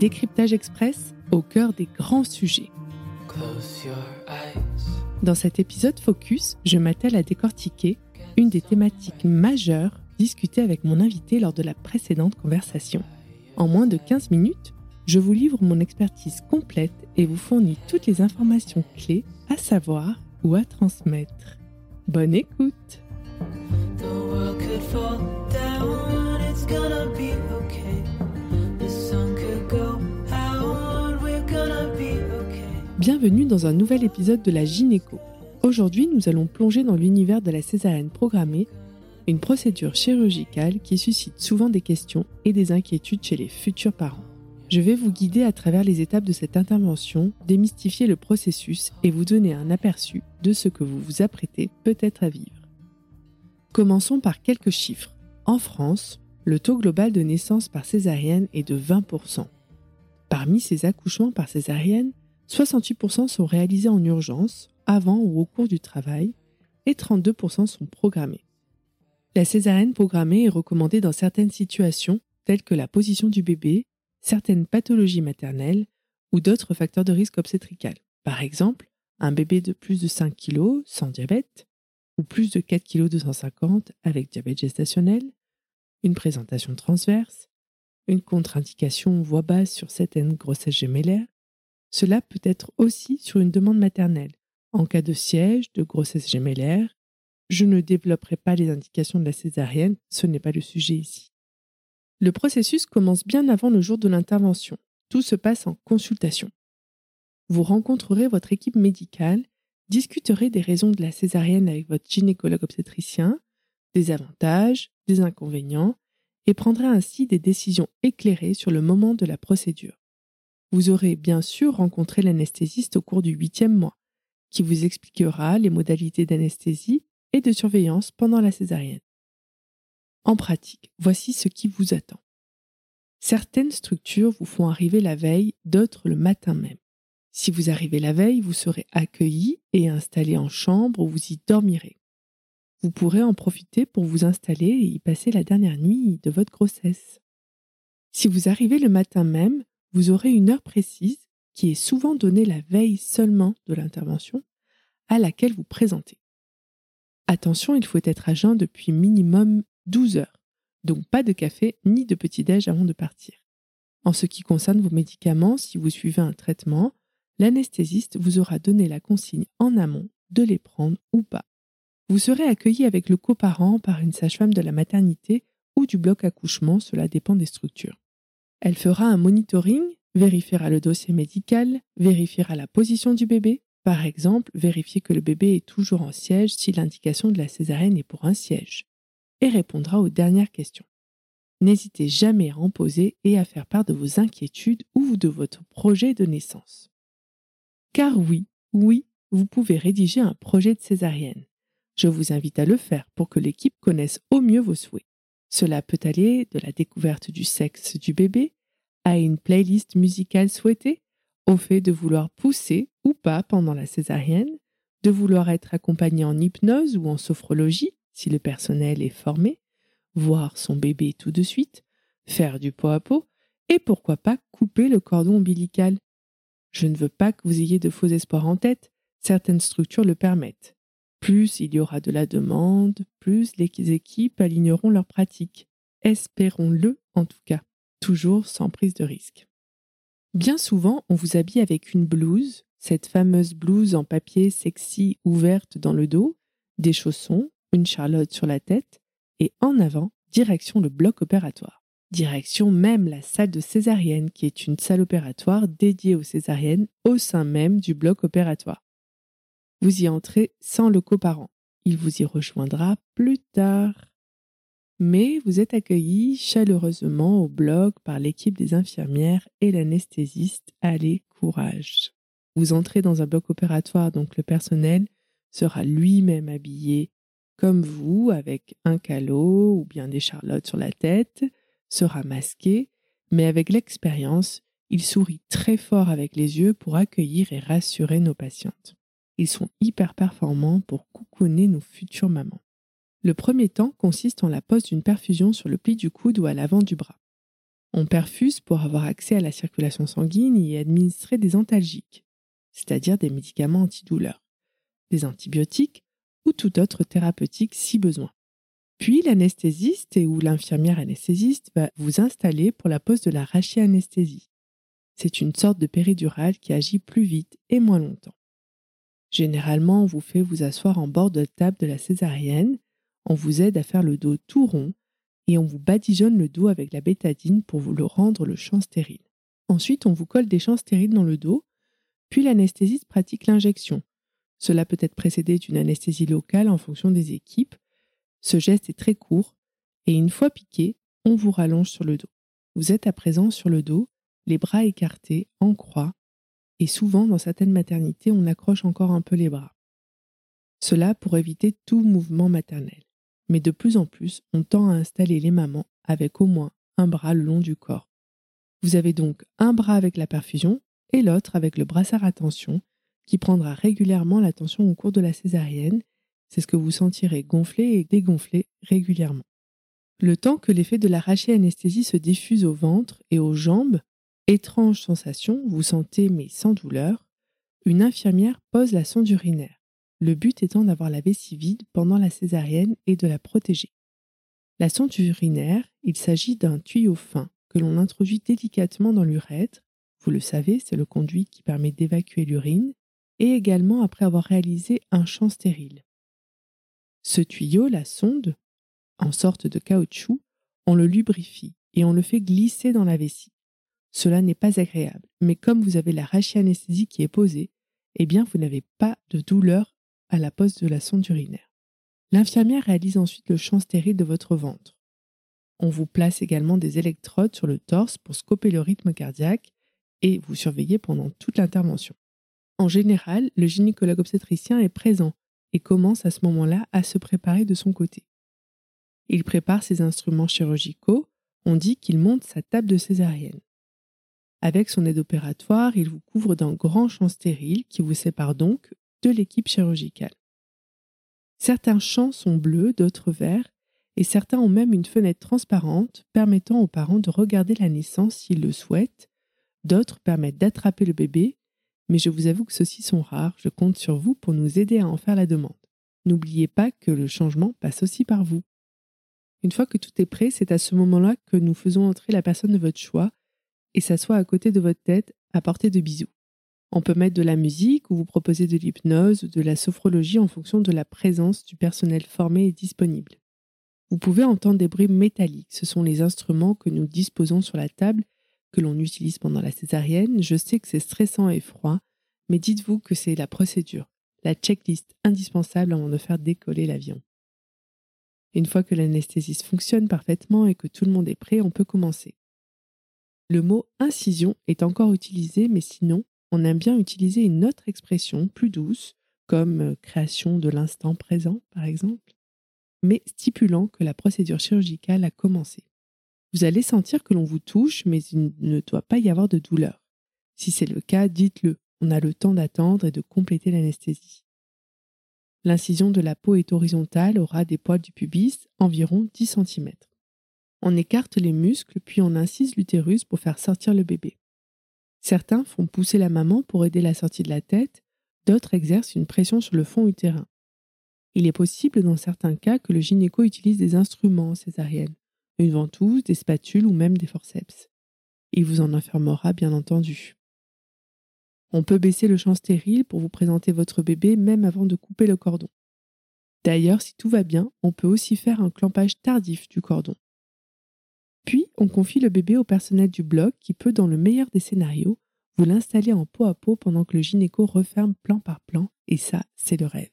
Décryptage Express au cœur des grands sujets. Dans cet épisode Focus, je m'attelle à décortiquer une des thématiques majeures discutées avec mon invité lors de la précédente conversation. En moins de 15 minutes, je vous livre mon expertise complète et vous fournis toutes les informations clés à savoir ou à transmettre. Bonne écoute Bienvenue dans un nouvel épisode de la Gynéco. Aujourd'hui, nous allons plonger dans l'univers de la césarienne programmée, une procédure chirurgicale qui suscite souvent des questions et des inquiétudes chez les futurs parents. Je vais vous guider à travers les étapes de cette intervention, démystifier le processus et vous donner un aperçu de ce que vous vous apprêtez peut-être à vivre. Commençons par quelques chiffres. En France, le taux global de naissance par césarienne est de 20%. Parmi ces accouchements par césarienne, 68% sont réalisés en urgence, avant ou au cours du travail, et 32% sont programmés. La césarienne programmée est recommandée dans certaines situations, telles que la position du bébé, certaines pathologies maternelles ou d'autres facteurs de risque obstétrical. Par exemple, un bébé de plus de 5 kg sans diabète, ou plus de 4 kg 250 avec diabète gestationnel, une présentation transverse, une contre-indication voix basse sur certaines grossesses gémellaires. Cela peut être aussi sur une demande maternelle. En cas de siège, de grossesse gémellaire, je ne développerai pas les indications de la césarienne, ce n'est pas le sujet ici. Le processus commence bien avant le jour de l'intervention. Tout se passe en consultation. Vous rencontrerez votre équipe médicale, discuterez des raisons de la césarienne avec votre gynécologue obstétricien, des avantages, des inconvénients, et prendrez ainsi des décisions éclairées sur le moment de la procédure. Vous aurez bien sûr rencontré l'anesthésiste au cours du huitième mois, qui vous expliquera les modalités d'anesthésie et de surveillance pendant la césarienne. En pratique, voici ce qui vous attend. Certaines structures vous font arriver la veille, d'autres le matin même. Si vous arrivez la veille, vous serez accueilli et installé en chambre où vous y dormirez. Vous pourrez en profiter pour vous installer et y passer la dernière nuit de votre grossesse. Si vous arrivez le matin même, vous aurez une heure précise, qui est souvent donnée la veille seulement de l'intervention, à laquelle vous présentez. Attention, il faut être à jeun depuis minimum 12 heures. Donc pas de café ni de petit-déj avant de partir. En ce qui concerne vos médicaments, si vous suivez un traitement, l'anesthésiste vous aura donné la consigne en amont de les prendre ou pas. Vous serez accueilli avec le coparent par une sage-femme de la maternité ou du bloc accouchement, cela dépend des structures. Elle fera un monitoring, vérifiera le dossier médical, vérifiera la position du bébé, par exemple, vérifier que le bébé est toujours en siège si l'indication de la césarienne est pour un siège et répondra aux dernières questions. N'hésitez jamais à en poser et à faire part de vos inquiétudes ou de votre projet de naissance. Car oui, oui, vous pouvez rédiger un projet de césarienne. Je vous invite à le faire pour que l'équipe connaisse au mieux vos souhaits. Cela peut aller de la découverte du sexe du bébé à une playlist musicale souhaitée, au fait de vouloir pousser ou pas pendant la césarienne, de vouloir être accompagné en hypnose ou en sophrologie, si le personnel est formé, voir son bébé tout de suite, faire du pot à pot, et pourquoi pas couper le cordon ombilical. Je ne veux pas que vous ayez de faux espoirs en tête, certaines structures le permettent. Plus il y aura de la demande, plus les équipes aligneront leurs pratiques. Espérons-le en tout cas, toujours sans prise de risque. Bien souvent, on vous habille avec une blouse, cette fameuse blouse en papier sexy ouverte dans le dos, des chaussons, une charlotte sur la tête, et en avant, direction le bloc opératoire. Direction même la salle de césarienne, qui est une salle opératoire dédiée aux césariennes au sein même du bloc opératoire. Vous y entrez sans le coparent. Il vous y rejoindra plus tard. Mais vous êtes accueilli chaleureusement au bloc par l'équipe des infirmières et l'anesthésiste. Allez, courage. Vous entrez dans un bloc opératoire, donc le personnel sera lui-même habillé comme vous, avec un calot ou bien des charlottes sur la tête, sera masqué, mais avec l'expérience, il sourit très fort avec les yeux pour accueillir et rassurer nos patientes. Ils sont hyper performants pour coucouner nos futures mamans. Le premier temps consiste en la pose d'une perfusion sur le pli du coude ou à l'avant du bras. On perfuse pour avoir accès à la circulation sanguine et administrer des antalgiques, c'est-à-dire des médicaments antidouleurs, des antibiotiques ou tout autre thérapeutique si besoin. Puis l'anesthésiste et ou l'infirmière anesthésiste va vous installer pour la pose de la rachianesthésie. C'est une sorte de péridurale qui agit plus vite et moins longtemps. Généralement, on vous fait vous asseoir en bord de table de la césarienne, on vous aide à faire le dos tout rond et on vous badigeonne le dos avec la bétadine pour vous le rendre le champ stérile. Ensuite, on vous colle des champs stériles dans le dos, puis l'anesthésiste pratique l'injection. Cela peut être précédé d'une anesthésie locale en fonction des équipes. Ce geste est très court et une fois piqué, on vous rallonge sur le dos. Vous êtes à présent sur le dos, les bras écartés, en croix, et souvent dans certaines maternités, on accroche encore un peu les bras. Cela pour éviter tout mouvement maternel. Mais de plus en plus, on tend à installer les mamans avec au moins un bras le long du corps. Vous avez donc un bras avec la perfusion et l'autre avec le brassard à tension qui prendra régulièrement la tension au cours de la césarienne. C'est ce que vous sentirez gonfler et dégonfler régulièrement. Le temps que l'effet de la anesthésie se diffuse au ventre et aux jambes, Étrange sensation, vous sentez mais sans douleur, une infirmière pose la sonde urinaire, le but étant d'avoir la vessie vide pendant la césarienne et de la protéger. La sonde urinaire, il s'agit d'un tuyau fin que l'on introduit délicatement dans l'urètre, vous le savez, c'est le conduit qui permet d'évacuer l'urine, et également après avoir réalisé un champ stérile. Ce tuyau, la sonde, en sorte de caoutchouc, on le lubrifie et on le fait glisser dans la vessie. Cela n'est pas agréable, mais comme vous avez la rachianesthésie qui est posée, eh bien vous n'avez pas de douleur à la pose de la sonde urinaire. L'infirmière réalise ensuite le champ stérile de votre ventre. On vous place également des électrodes sur le torse pour scoper le rythme cardiaque et vous surveiller pendant toute l'intervention. En général, le gynécologue obstétricien est présent et commence à ce moment-là à se préparer de son côté. Il prépare ses instruments chirurgicaux, on dit qu'il monte sa table de césarienne. Avec son aide opératoire, il vous couvre d'un grand champ stérile qui vous sépare donc de l'équipe chirurgicale. Certains champs sont bleus, d'autres verts, et certains ont même une fenêtre transparente permettant aux parents de regarder la naissance s'ils le souhaitent, d'autres permettent d'attraper le bébé, mais je vous avoue que ceux-ci sont rares, je compte sur vous pour nous aider à en faire la demande. N'oubliez pas que le changement passe aussi par vous. Une fois que tout est prêt, c'est à ce moment-là que nous faisons entrer la personne de votre choix et s'assoit à côté de votre tête à portée de bisous. On peut mettre de la musique ou vous proposer de l'hypnose ou de la sophrologie en fonction de la présence du personnel formé et disponible. Vous pouvez entendre des bruits métalliques, ce sont les instruments que nous disposons sur la table que l'on utilise pendant la césarienne. Je sais que c'est stressant et froid, mais dites-vous que c'est la procédure, la checklist indispensable avant de faire décoller l'avion. Une fois que l'anesthésiste fonctionne parfaitement et que tout le monde est prêt, on peut commencer. Le mot incision est encore utilisé, mais sinon, on aime bien utiliser une autre expression plus douce, comme euh, création de l'instant présent, par exemple, mais stipulant que la procédure chirurgicale a commencé. Vous allez sentir que l'on vous touche, mais il ne doit pas y avoir de douleur. Si c'est le cas, dites-le. On a le temps d'attendre et de compléter l'anesthésie. L'incision de la peau est horizontale, aura des poils du pubis, environ 10 cm. On écarte les muscles puis on incise l'utérus pour faire sortir le bébé. Certains font pousser la maman pour aider la sortie de la tête, d'autres exercent une pression sur le fond utérin. Il est possible dans certains cas que le gynéco utilise des instruments césariennes, une ventouse, des spatules ou même des forceps. Il vous en informera bien entendu. On peut baisser le champ stérile pour vous présenter votre bébé même avant de couper le cordon. D'ailleurs, si tout va bien, on peut aussi faire un clampage tardif du cordon. Puis, on confie le bébé au personnel du bloc qui peut, dans le meilleur des scénarios, vous l'installer en peau à peau pendant que le gynéco referme plan par plan, et ça, c'est le rêve.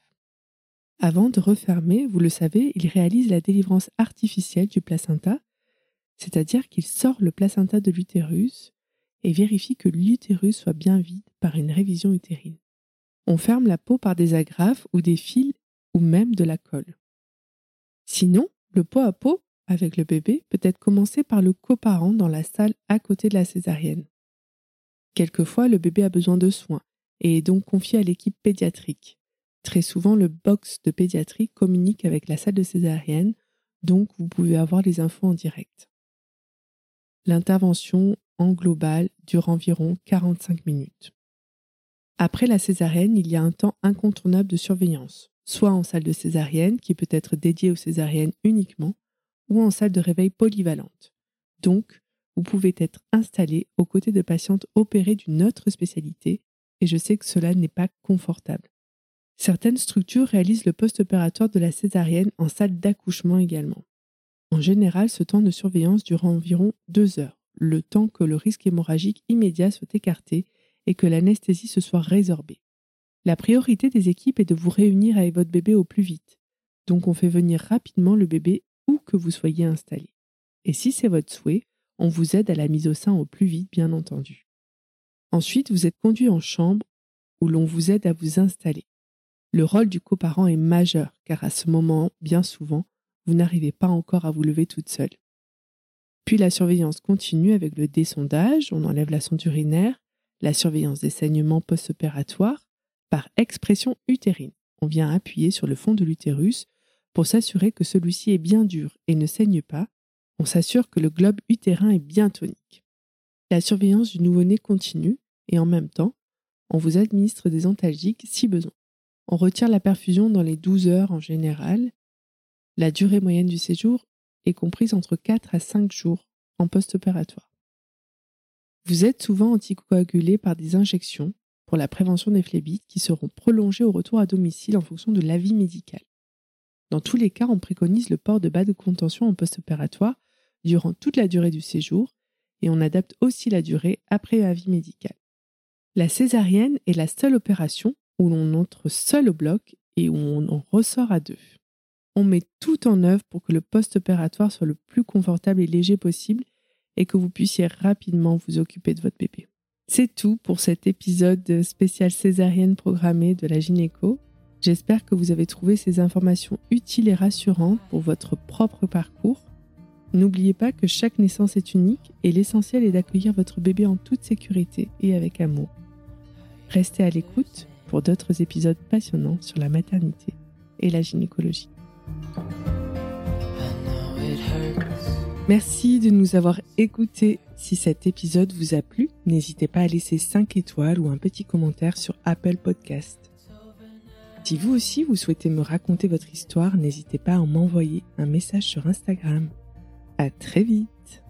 Avant de refermer, vous le savez, il réalise la délivrance artificielle du placenta, c'est-à-dire qu'il sort le placenta de l'utérus et vérifie que l'utérus soit bien vide par une révision utérine. On ferme la peau par des agrafes ou des fils ou même de la colle. Sinon, le pot à peau avec le bébé peut être commencé par le coparent dans la salle à côté de la césarienne. Quelquefois, le bébé a besoin de soins et est donc confié à l'équipe pédiatrique. Très souvent, le box de pédiatrie communique avec la salle de césarienne, donc vous pouvez avoir les infos en direct. L'intervention en global dure environ 45 minutes. Après la césarienne, il y a un temps incontournable de surveillance, soit en salle de césarienne, qui peut être dédiée aux césariennes uniquement, ou en salle de réveil polyvalente. Donc, vous pouvez être installé aux côtés de patientes opérées d'une autre spécialité, et je sais que cela n'est pas confortable. Certaines structures réalisent le post-opératoire de la césarienne en salle d'accouchement également. En général, ce temps de surveillance dure environ deux heures, le temps que le risque hémorragique immédiat soit écarté et que l'anesthésie se soit résorbée. La priorité des équipes est de vous réunir avec votre bébé au plus vite, donc on fait venir rapidement le bébé que vous soyez installé. Et si c'est votre souhait, on vous aide à la mise au sein au plus vite, bien entendu. Ensuite, vous êtes conduit en chambre où l'on vous aide à vous installer. Le rôle du coparent est majeur car à ce moment, bien souvent, vous n'arrivez pas encore à vous lever toute seule. Puis la surveillance continue avec le désondage, on enlève la sonde urinaire, la surveillance des saignements post-opératoires par expression utérine. On vient appuyer sur le fond de l'utérus pour s'assurer que celui-ci est bien dur et ne saigne pas. On s'assure que le globe utérin est bien tonique. La surveillance du nouveau-né continue et en même temps, on vous administre des antalgiques si besoin. On retire la perfusion dans les 12 heures en général. La durée moyenne du séjour est comprise entre 4 à 5 jours en post-opératoire. Vous êtes souvent anticoagulé par des injections pour la prévention des phlébites qui seront prolongées au retour à domicile en fonction de l'avis médical. Dans tous les cas, on préconise le port de bas de contention en post-opératoire durant toute la durée du séjour et on adapte aussi la durée après avis médical. La césarienne est la seule opération où l'on entre seul au bloc et où on en ressort à deux. On met tout en œuvre pour que le post-opératoire soit le plus confortable et léger possible et que vous puissiez rapidement vous occuper de votre bébé. C'est tout pour cet épisode spécial césarienne programmée de la gynéco. J'espère que vous avez trouvé ces informations utiles et rassurantes pour votre propre parcours. N'oubliez pas que chaque naissance est unique et l'essentiel est d'accueillir votre bébé en toute sécurité et avec amour. Restez à l'écoute pour d'autres épisodes passionnants sur la maternité et la gynécologie. Merci de nous avoir écoutés. Si cet épisode vous a plu, n'hésitez pas à laisser 5 étoiles ou un petit commentaire sur Apple Podcast. Si vous aussi vous souhaitez me raconter votre histoire, n'hésitez pas à m'envoyer un message sur Instagram. À très vite.